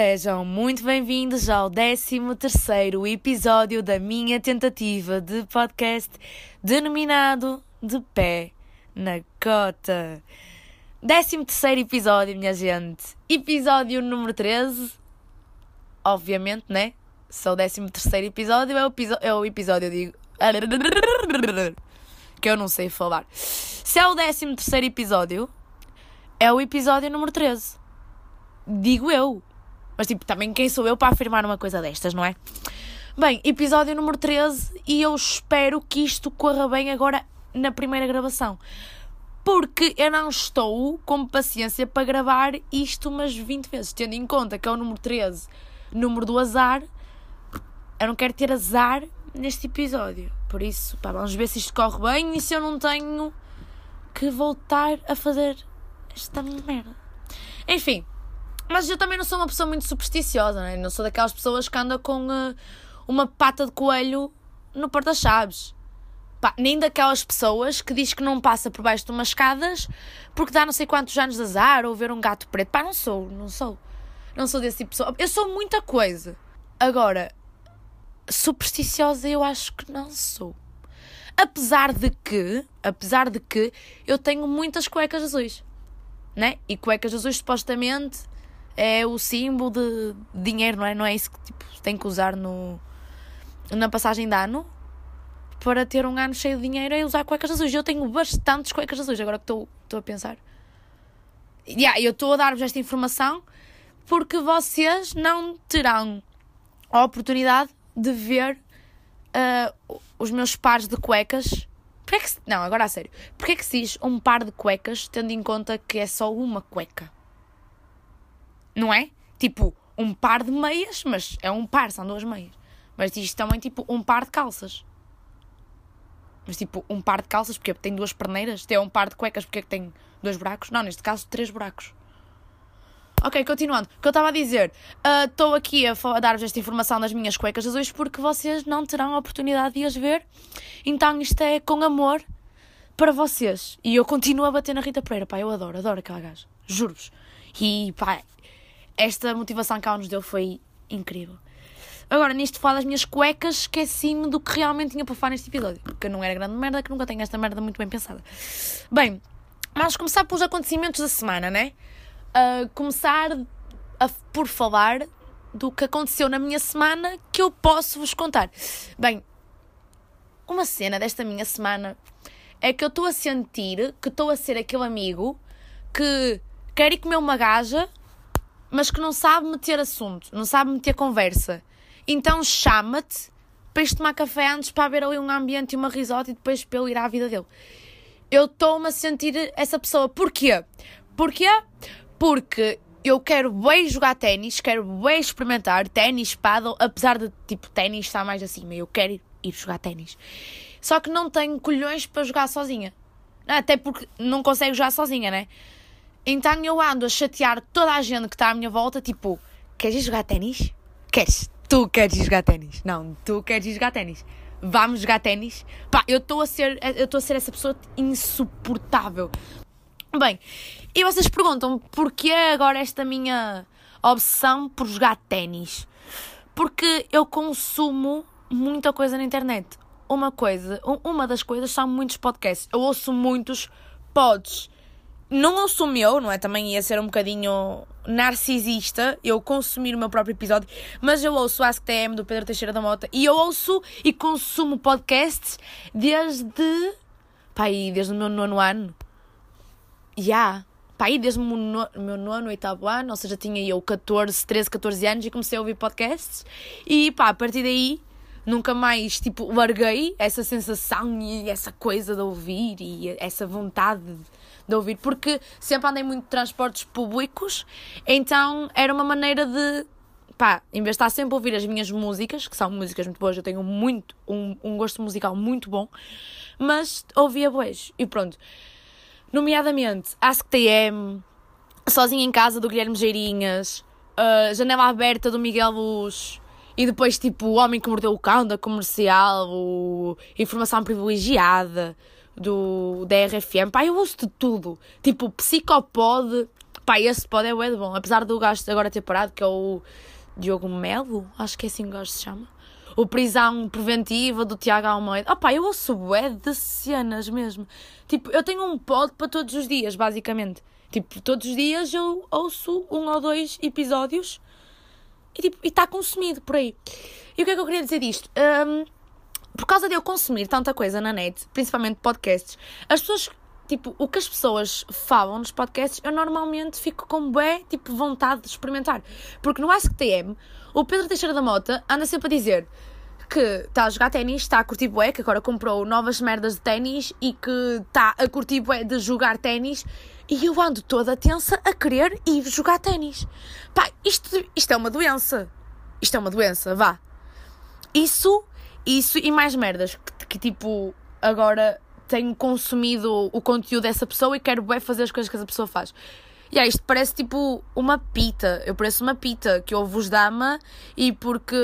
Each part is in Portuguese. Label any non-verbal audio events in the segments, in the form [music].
Sejam muito bem-vindos ao 13 episódio da minha tentativa de podcast denominado De Pé na Cota. 13 episódio, minha gente. Episódio número 13. Obviamente, né? É o 13 episódio, é o, é o episódio, eu digo. [laughs] Que eu não sei falar. Se é o 13 episódio, é o episódio número 13. Digo eu. Mas, tipo, também quem sou eu para afirmar uma coisa destas, não é? Bem, episódio número 13 e eu espero que isto corra bem agora na primeira gravação. Porque eu não estou com paciência para gravar isto umas 20 vezes. Tendo em conta que é o número 13, número do azar, eu não quero ter azar neste episódio. Por isso, pá, vamos ver se isto corre bem e se eu não tenho que voltar a fazer esta merda. Enfim, mas eu também não sou uma pessoa muito supersticiosa, né? não sou daquelas pessoas que andam com uh, uma pata de coelho no porta-chaves. nem daquelas pessoas que diz que não passa por baixo de umas escadas porque dá não sei quantos anos de azar ou ver um gato preto. Pá, não sou, não sou. Não sou desse tipo de pessoa. Eu sou muita coisa. Agora, supersticiosa eu acho que não sou. Apesar de que, apesar de que eu tenho muitas cuecas azuis, né? E cuecas azuis supostamente é o símbolo de dinheiro, não é? Não é isso que tipo, tem que usar no, na passagem de ano para ter um ano cheio de dinheiro é usar cuecas azuis. Eu tenho bastantes cuecas azuis, agora que estou, a pensar. Yeah, eu estou a dar-vos esta informação porque vocês não terão a oportunidade de ver uh, os meus pares de cuecas. Porquê que se... Não, agora a sério. Porquê que se diz um par de cuecas tendo em conta que é só uma cueca? Não é? Tipo, um par de meias, mas é um par, são duas meias. Mas isto também, tipo, um par de calças. Mas, tipo, um par de calças, porque tem duas perneiras. Tem um par de cuecas, porque tem dois buracos. Não, neste caso, três buracos. Ok, continuando. O que eu estava a dizer, estou uh, aqui a, a dar-vos esta informação das minhas cuecas azuis porque vocês não terão a oportunidade de as ver. Então isto é com amor para vocês. E eu continuo a bater na Rita Pereira, pá, eu adoro, adoro aquela gaja. Juro-vos. E pá, esta motivação que ela nos deu foi incrível. Agora, nisto falo das minhas cuecas, esqueci-me do que realmente tinha para falar neste episódio. Porque não era grande merda, que nunca tenho esta merda muito bem pensada. Bem, vamos começar pelos acontecimentos da semana, né? Uh, começar a, por falar do que aconteceu na minha semana que eu posso vos contar. Bem, uma cena desta minha semana é que eu estou a sentir que estou a ser aquele amigo que quer ir comer uma gaja mas que não sabe meter assunto, não sabe meter conversa. Então chama-te para ir tomar café antes para haver ali um ambiente e uma risota e depois para ele ir à vida dele. Eu estou-me a sentir essa pessoa. Porquê? Porquê? Porque eu quero bem jogar ténis, quero bem experimentar ténis, paddle, apesar de, tipo, ténis estar mais acima. Eu quero ir, ir jogar ténis. Só que não tenho colhões para jogar sozinha. Até porque não consegue jogar sozinha, né? Então eu ando a chatear toda a gente que está à minha volta, tipo, queres jogar ténis? Queres? Tu queres jogar ténis? Não, tu queres jogar ténis. Vamos jogar ténis? Pá, eu estou a ser, eu estou a ser essa pessoa insuportável. Bem, e vocês perguntam porquê agora esta minha obsessão por jogar ténis? Porque eu consumo muita coisa na internet. Uma coisa, uma das coisas são muitos podcasts. Eu ouço muitos pods não assumiu, não é? Também ia ser um bocadinho narcisista eu consumir o meu próprio episódio, mas eu ouço o Ask TM do Pedro Teixeira da Mota e eu ouço e consumo podcasts desde. pá, desde o meu nono ano. Já. Yeah. Pá, desde o meu nono, meu nono, oitavo ano, ou seja, tinha eu 14, 13, 14 anos e comecei a ouvir podcasts e pá, a partir daí nunca mais, tipo, larguei essa sensação e essa coisa de ouvir e essa vontade de de ouvir, porque sempre andei muito de transportes públicos, então era uma maneira de, pá, em vez de estar sempre a ouvir as minhas músicas, que são músicas muito boas, eu tenho muito, um, um gosto musical muito bom, mas ouvia boas, e pronto. Nomeadamente, Ask TM, Sozinha em Casa do Guilherme Geirinhas, uh, Janela Aberta do Miguel Luz, e depois, tipo, O Homem que Mordeu o Cão da Comercial, o Informação Privilegiada, do, da RFM, pá, eu ouço de tudo. Tipo, Psicopod, Pá, esse pod é bué de bom. Apesar do gajo agora ter parado, que é o Diogo Melo, acho que é assim que o gajo se chama. O Prisão Preventiva do Tiago Almeida. Opá, eu ouço bué de cenas mesmo. Tipo, eu tenho um pod para todos os dias, basicamente. Tipo, todos os dias eu ouço um ou dois episódios e tipo, está consumido por aí. E o que é que eu queria dizer disto? Um, por causa de eu consumir tanta coisa na net, principalmente podcasts, as pessoas, tipo, o que as pessoas falam nos podcasts, eu normalmente fico com bué, tipo, vontade de experimentar. Porque no AskTM, o Pedro Teixeira da Mota anda sempre a dizer que está a jogar ténis, está a curtir bué, que agora comprou novas merdas de ténis e que está a curtir bué de jogar ténis e eu ando toda tensa a querer ir jogar ténis. Pá, isto, isto é uma doença. Isto é uma doença, vá. Isso, isso e mais merdas. Que, que tipo, agora tenho consumido o conteúdo dessa pessoa e quero bem fazer as coisas que essa pessoa faz. E yeah, isto parece tipo uma pita. Eu pareço uma pita que ouve os Dama e porque.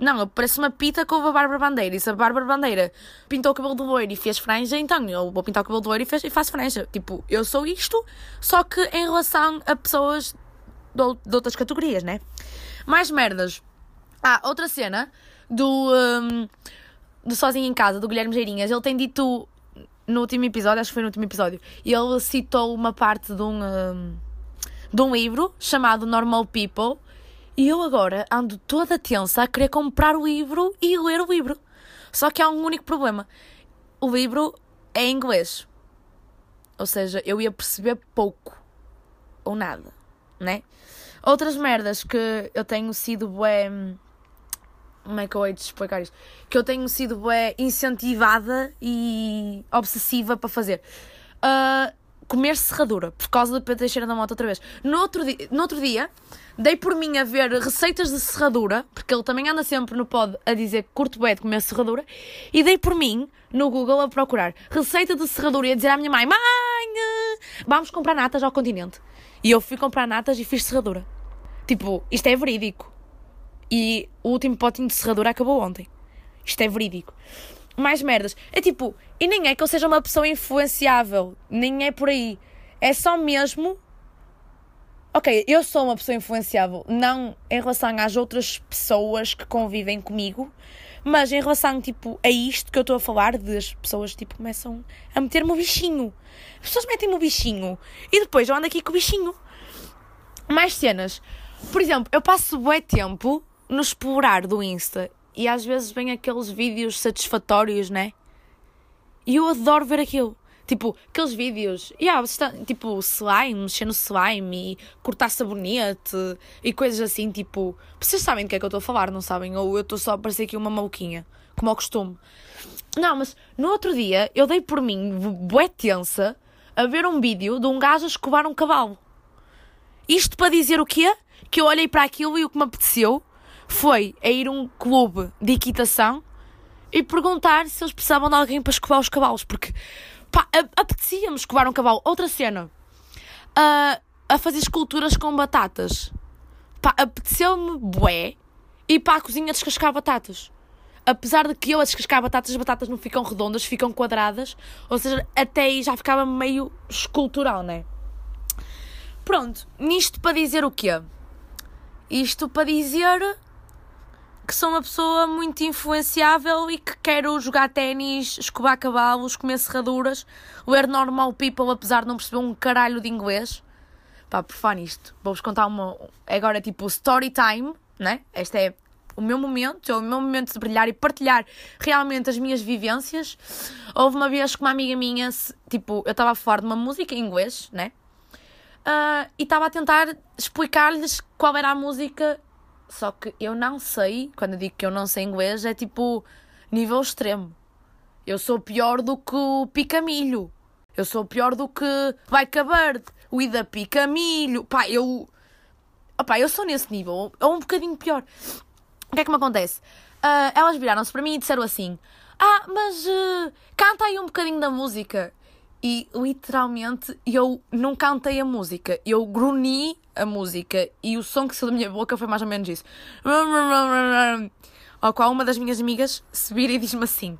Não, eu pareço uma pita que ouve a Bárbara Bandeira. E se a Bárbara Bandeira pintou o cabelo de loiro e fez franja, então eu vou pintar o cabelo de loiro e, faço franja. Tipo, eu sou isto, só que em relação a pessoas de, de outras categorias, né? Mais merdas. Ah, outra cena do. Um, do Sozinho em Casa, do Guilherme Geirinhas. Ele tem dito no último episódio, acho que foi no último episódio, ele citou uma parte de um, um, de um livro chamado Normal People, e eu agora ando toda tensa a querer comprar o livro e ler o livro. Só que há um único problema: o livro é em inglês. Ou seja, eu ia perceber pouco ou nada, né? Outras merdas que eu tenho sido bem como é que eu hei de explicar isto? Que eu tenho sido bué, incentivada e obsessiva para fazer. Uh, comer serradura, por causa do Pedro Teixeira da Moto outra vez. No outro, dia, no outro dia, dei por mim a ver receitas de serradura, porque ele também anda sempre no pod a dizer que curto bué de comer serradura, e dei por mim, no Google, a procurar receita de serradura e a dizer à minha mãe, mãe, vamos comprar natas ao continente. E eu fui comprar natas e fiz serradura. Tipo, isto é verídico. E o último potinho de serradura acabou ontem. Isto é verídico. Mais merdas. É tipo, e nem é que eu seja uma pessoa influenciável. Nem é por aí. É só mesmo. Ok, eu sou uma pessoa influenciável. Não em relação às outras pessoas que convivem comigo. Mas em relação, tipo, a isto que eu estou a falar, de as pessoas, tipo, começam a meter-me o bichinho. As pessoas metem-me o bichinho. E depois eu ando aqui com o bichinho. Mais cenas. Por exemplo, eu passo bué tempo no explorar do Insta e às vezes vem aqueles vídeos satisfatórios, né? E eu adoro ver aquilo. Tipo, aqueles vídeos, yeah, está, tipo, slime, mexer no slime e cortar sabonete e coisas assim, tipo. Vocês sabem do que é que eu estou a falar, não sabem? Ou eu estou só a parecer aqui uma maluquinha, como ao costume. Não, mas no outro dia eu dei por mim, bué tensa, a ver um vídeo de um gajo a escovar um cavalo. Isto para dizer o quê? Que eu olhei para aquilo e o que me apeteceu foi a ir a um clube de equitação e perguntar se eles precisavam de alguém para escovar os cavalos, porque pá, apetecia-me escovar um cavalo. Outra cena, uh, a fazer esculturas com batatas. Pá, apeteceu-me bué ir para a cozinha descascar batatas. Apesar de que eu a descascar batatas, as batatas não ficam redondas, ficam quadradas. Ou seja, até aí já ficava meio escultural, né? Pronto, nisto para dizer o quê? Isto para dizer que sou uma pessoa muito influenciável e que quero jogar ténis, escovar cavalos, comer serraduras, ler normal people apesar de não perceber um caralho de inglês. Pá, por fã nisto, vou-vos contar uma. Agora, tipo, story time, né? Este é o meu momento, é o meu momento de brilhar e partilhar realmente as minhas vivências. Houve uma vez que uma amiga minha, tipo, eu estava a falar de uma música em inglês, né? Uh, e estava a tentar explicar-lhes qual era a música só que eu não sei, quando eu digo que eu não sei inglês, é tipo nível extremo. Eu sou pior do que o Picamilho. Eu sou pior do que Vai Bird, o Ida Picamilho. Pá, eu. Opá, eu sou nesse nível, ou um bocadinho pior. O que é que me acontece? Uh, elas viraram-se para mim e disseram assim: Ah, mas uh, canta aí um bocadinho da música. E literalmente eu não cantei a música, eu grunhi a música e o som que saiu da minha boca foi mais ou menos isso. Ao qual uma das minhas amigas se vira e diz-me assim: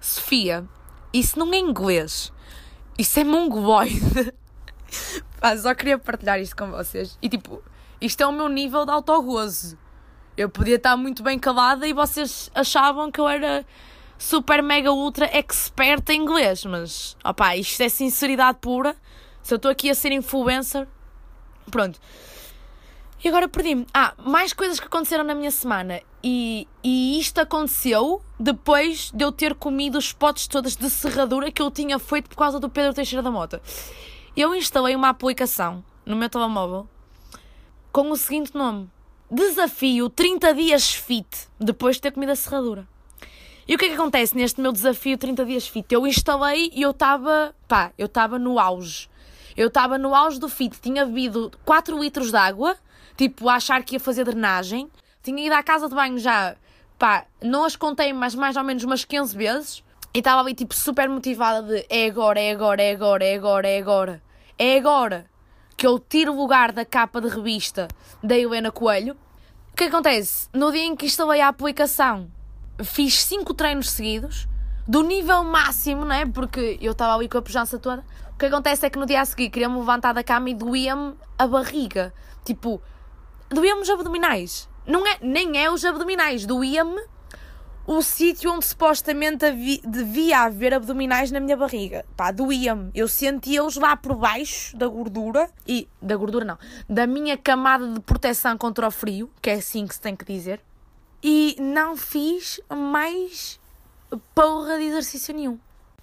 Sofia, isso não é inglês, isso é mongoloide. [laughs] Pá, só queria partilhar isto com vocês. E tipo, isto é o meu nível de autogozo. Eu podia estar muito bem calada e vocês achavam que eu era super mega ultra expert em inglês, mas opá, isto é sinceridade pura. Se eu estou aqui a ser influencer, pronto. E agora perdi-me. Ah, mais coisas que aconteceram na minha semana. E, e isto aconteceu depois de eu ter comido os potes todas de serradura que eu tinha feito por causa do Pedro Teixeira da Mota. Eu instalei uma aplicação no meu telemóvel com o seguinte nome: Desafio 30 dias fit depois de ter comido a serradura. E o que é que acontece neste meu desafio 30 dias fit? Eu instalei e eu estava, pá, eu estava no auge. Eu estava no auge do fit, tinha bebido 4 litros de água tipo, a achar que ia fazer drenagem. Tinha ido à casa de banho já, pá, não as contei, mas mais ou menos umas 15 vezes. E estava ali, tipo, super motivada de é agora, é agora, é agora, é agora, é agora. É agora que eu tiro o lugar da capa de revista da Helena Coelho. O que acontece? No dia em que instalei a aplicação, fiz 5 treinos seguidos, do nível máximo, não é? Porque eu estava ali com a pujança toda. O que acontece é que no dia a seguir queria-me levantar da cama e doía-me a barriga. Tipo, doía-me os abdominais. Não é, nem é os abdominais, doía-me o sítio onde supostamente havia, devia haver abdominais na minha barriga. Pá, doía-me. Eu sentia-os lá por baixo da gordura. E. Da gordura não. Da minha camada de proteção contra o frio, que é assim que se tem que dizer. E não fiz mais porra de exercício nenhum.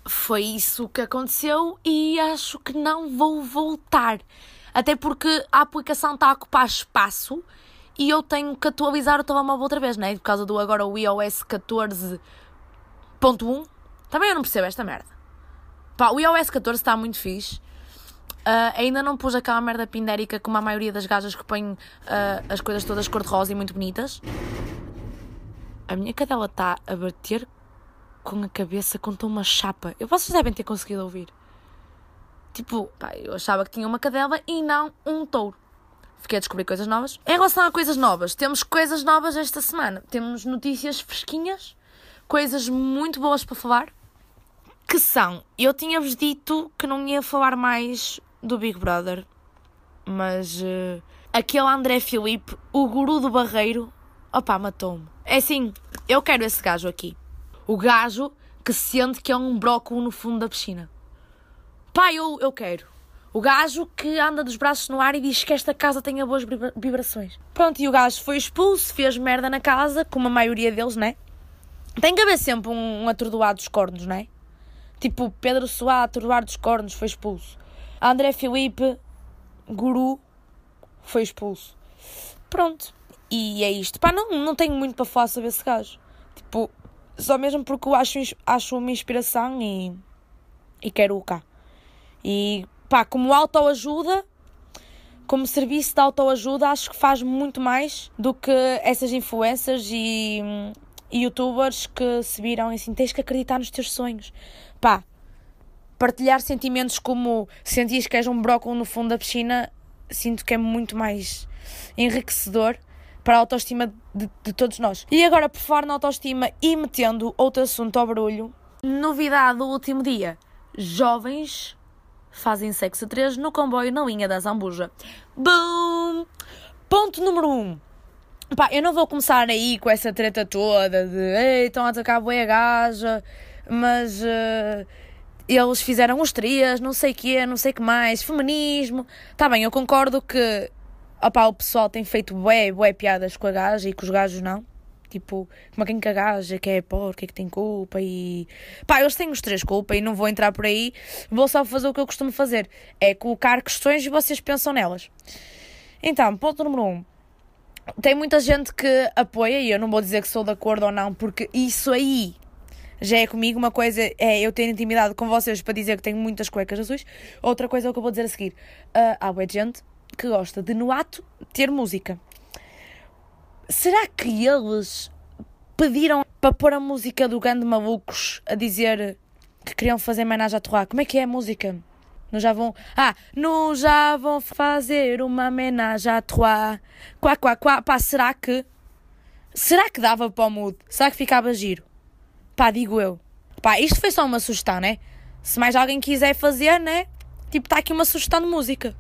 Foi isso que aconteceu e acho que não vou voltar. Até porque a aplicação está a ocupar espaço e eu tenho que atualizar o telemóvel outra vez, né? Por causa do agora o iOS 14.1. Também eu não percebo esta merda. Pá, o iOS 14 está muito fixe. Uh, ainda não pus aquela merda pindérica como a maioria das gajas que põem uh, as coisas todas cor-de-rosa e muito bonitas. A minha cadela está a bater com a cabeça contra uma chapa. Eu, vocês devem ter conseguido ouvir. Tipo, pá, eu achava que tinha uma cadela e não um touro. Fiquei a descobrir coisas novas. Em relação a coisas novas, temos coisas novas esta semana. Temos notícias fresquinhas, coisas muito boas para falar. Que são, eu tinha-vos dito que não ia falar mais do Big Brother, mas uh, aquele André Filipe, o guru do barreiro, opá, matou-me. É assim, eu quero esse gajo aqui. O gajo que sente que é um brócolo no fundo da piscina. Pá, eu, eu quero. O gajo que anda dos braços no ar e diz que esta casa tenha boas vibrações. Pronto, e o gajo foi expulso, fez merda na casa, como a maioria deles, né? Tem que haver sempre um, um atordoado dos cornos, né? Tipo, Pedro Soá, atordoado dos cornos, foi expulso. André Filipe, guru, foi expulso. Pronto. E é isto. Pá, não, não tenho muito para falar sobre esse gajo. Tipo, só mesmo porque eu acho, acho uma inspiração e, e quero o cá. E pá, como autoajuda, como serviço de autoajuda, acho que faz muito mais do que essas influencers e, youtubers que se viram assim: tens que acreditar nos teus sonhos. Pá, partilhar sentimentos como sentis que és um brócolis no fundo da piscina, sinto que é muito mais enriquecedor para a autoestima de, de todos nós. E agora, por falar na autoestima e metendo outro assunto ao barulho, novidade do último dia: jovens fazem sexo a três no comboio na linha da Zambuja. Boom! Ponto número 1. Um. Pá, eu não vou começar aí com essa treta toda de ei, estão a atacar a gaja, mas uh, eles fizeram os trias, não sei o quê, não sei o que mais, feminismo. Tá bem, eu concordo que opá, o pessoal tem feito bué, bué piadas com a gaja e com os gajos não. Tipo, como quem que a gaja que é porca que tem culpa e. Pá, eles têm os três culpa e não vou entrar por aí. Vou só fazer o que eu costumo fazer: é colocar questões e vocês pensam nelas. Então, ponto número um. Tem muita gente que apoia, e eu não vou dizer que sou de acordo ou não, porque isso aí já é comigo. Uma coisa é eu ter intimidade com vocês para dizer que tenho muitas cuecas azuis, outra coisa é o que eu vou dizer a seguir. Uh, há gente que gosta de, no ato, ter música. Será que eles pediram para pôr a música do Gando Malucos a dizer que queriam fazer homenagem a Torrá? Como é que é a música? Não já vão. Ah, não já vão fazer uma homenagem a Troá. Quá, quá, quá. Pá, será que. Será que dava para o mudo? Será que ficava giro? Pá, digo eu. Pá, isto foi só uma sugestão, né? Se mais alguém quiser fazer, né? Tipo, está aqui uma sugestão de música.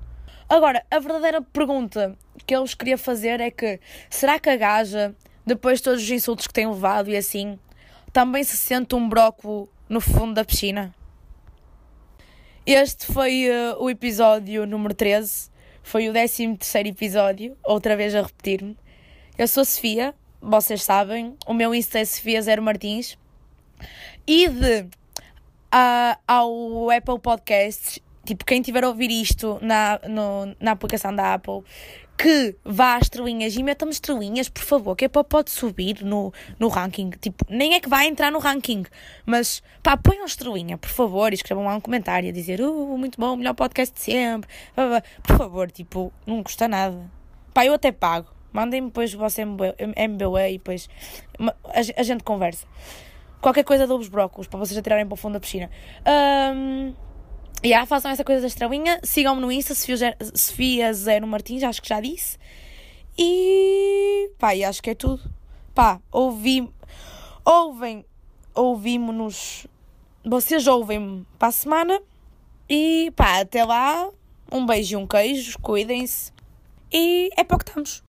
Agora, a verdadeira pergunta que eu vos queria fazer é que será que a gaja, depois de todos os insultos que tem levado e assim, também se sente um broco no fundo da piscina? Este foi uh, o episódio número 13. Foi o 13 terceiro episódio, outra vez a repetir-me. Eu sou Sofia, vocês sabem. O meu Insta é Sofia Zero Martins. E de uh, ao Apple Podcasts, tipo, quem tiver a ouvir isto na, no, na aplicação da Apple, que vá às estrelinhas e meta-me estrelinhas, por favor, que é para pode subir no, no ranking. Tipo, nem é que vai entrar no ranking, mas pá, ponham estrelinha, por favor, e escrevam lá um comentário a dizer, uh, muito bom, melhor podcast de sempre. Por favor, tipo, não custa nada. Pá, eu até pago. Mandem-me depois o vosso MBA e depois a gente conversa. Qualquer coisa dou-vos brócolos para vocês atirarem para o fundo da piscina. Um, e yeah, façam essa coisa da estrelinha. Sigam-me no Insta, Sofia Zero Martins, acho que já disse. E pá, e acho que é tudo. Pá, ouvi, ouvem, ouvimos-nos. Vocês ouvem-me para a semana. E pá, até lá. Um beijo e um queijo, cuidem-se. E é para o que estamos.